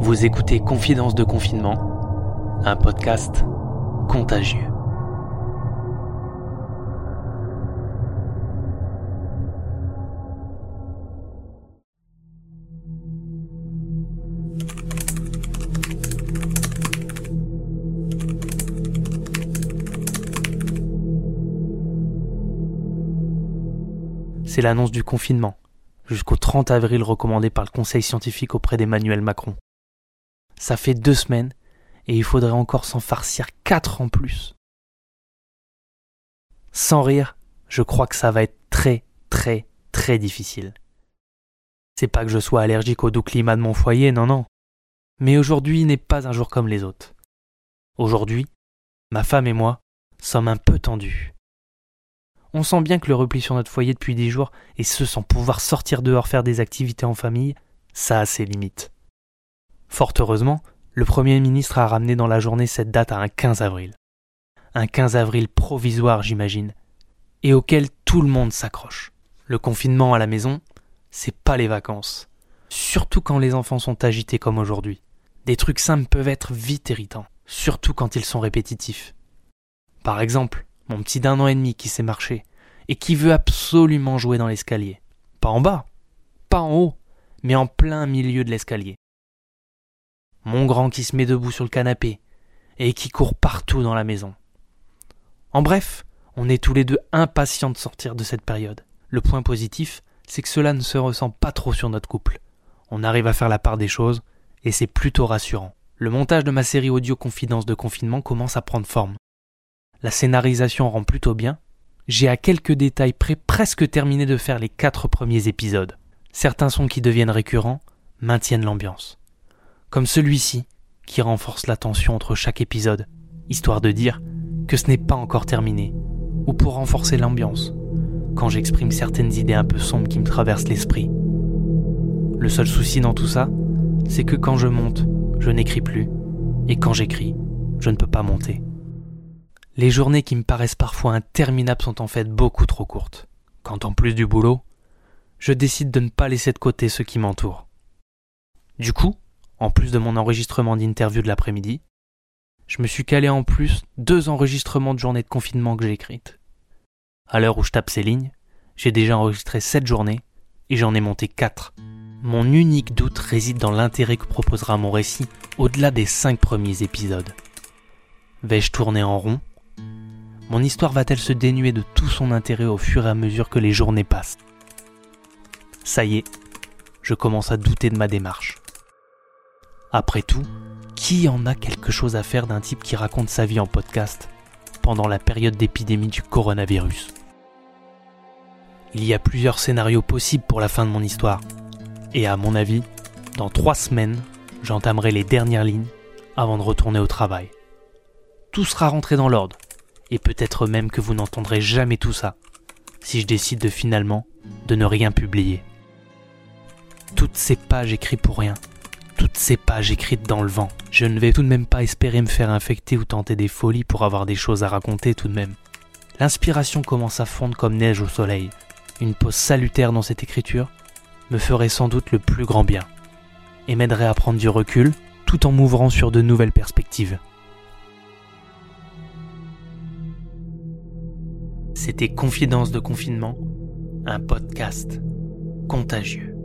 Vous écoutez Confidence de confinement, un podcast contagieux. C'est l'annonce du confinement, jusqu'au 30 avril recommandé par le Conseil scientifique auprès d'Emmanuel Macron. Ça fait deux semaines et il faudrait encore s'en farcir quatre en plus. Sans rire, je crois que ça va être très très très difficile. C'est pas que je sois allergique au doux climat de mon foyer, non non. Mais aujourd'hui n'est pas un jour comme les autres. Aujourd'hui, ma femme et moi sommes un peu tendus. On sent bien que le repli sur notre foyer depuis dix jours, et ce sans pouvoir sortir dehors faire des activités en famille, ça a ses limites. Fort heureusement, le Premier ministre a ramené dans la journée cette date à un 15 avril. Un 15 avril provisoire, j'imagine, et auquel tout le monde s'accroche. Le confinement à la maison, c'est pas les vacances. Surtout quand les enfants sont agités comme aujourd'hui. Des trucs simples peuvent être vite irritants, surtout quand ils sont répétitifs. Par exemple, mon petit d'un an et demi qui sait marcher, et qui veut absolument jouer dans l'escalier. Pas en bas, pas en haut, mais en plein milieu de l'escalier mon grand qui se met debout sur le canapé, et qui court partout dans la maison. En bref, on est tous les deux impatients de sortir de cette période. Le point positif, c'est que cela ne se ressent pas trop sur notre couple. On arrive à faire la part des choses, et c'est plutôt rassurant. Le montage de ma série audio Confidence de confinement commence à prendre forme. La scénarisation rend plutôt bien. J'ai à quelques détails près presque terminé de faire les quatre premiers épisodes. Certains sons qui deviennent récurrents maintiennent l'ambiance comme celui-ci, qui renforce la tension entre chaque épisode, histoire de dire que ce n'est pas encore terminé, ou pour renforcer l'ambiance, quand j'exprime certaines idées un peu sombres qui me traversent l'esprit. Le seul souci dans tout ça, c'est que quand je monte, je n'écris plus, et quand j'écris, je ne peux pas monter. Les journées qui me paraissent parfois interminables sont en fait beaucoup trop courtes. Quand en plus du boulot, je décide de ne pas laisser de côté ceux qui m'entourent. Du coup, en plus de mon enregistrement d'interview de l'après-midi, je me suis calé en plus deux enregistrements de journées de confinement que j'ai écrites. À l'heure où je tape ces lignes, j'ai déjà enregistré sept journées et j'en ai monté quatre. Mon unique doute réside dans l'intérêt que proposera mon récit au-delà des cinq premiers épisodes. Vais-je tourner en rond? Mon histoire va-t-elle se dénuer de tout son intérêt au fur et à mesure que les journées passent? Ça y est, je commence à douter de ma démarche. Après tout, qui en a quelque chose à faire d'un type qui raconte sa vie en podcast pendant la période d'épidémie du coronavirus? Il y a plusieurs scénarios possibles pour la fin de mon histoire. Et à mon avis, dans trois semaines, j'entamerai les dernières lignes avant de retourner au travail. Tout sera rentré dans l'ordre, et peut-être même que vous n'entendrez jamais tout ça, si je décide de finalement de ne rien publier. Toutes ces pages écrites pour rien, toutes ces pages écrites dans le vent. Je ne vais tout de même pas espérer me faire infecter ou tenter des folies pour avoir des choses à raconter tout de même. L'inspiration commence à fondre comme neige au soleil. Une pause salutaire dans cette écriture me ferait sans doute le plus grand bien et m'aiderait à prendre du recul tout en m'ouvrant sur de nouvelles perspectives. C'était Confidence de confinement, un podcast contagieux.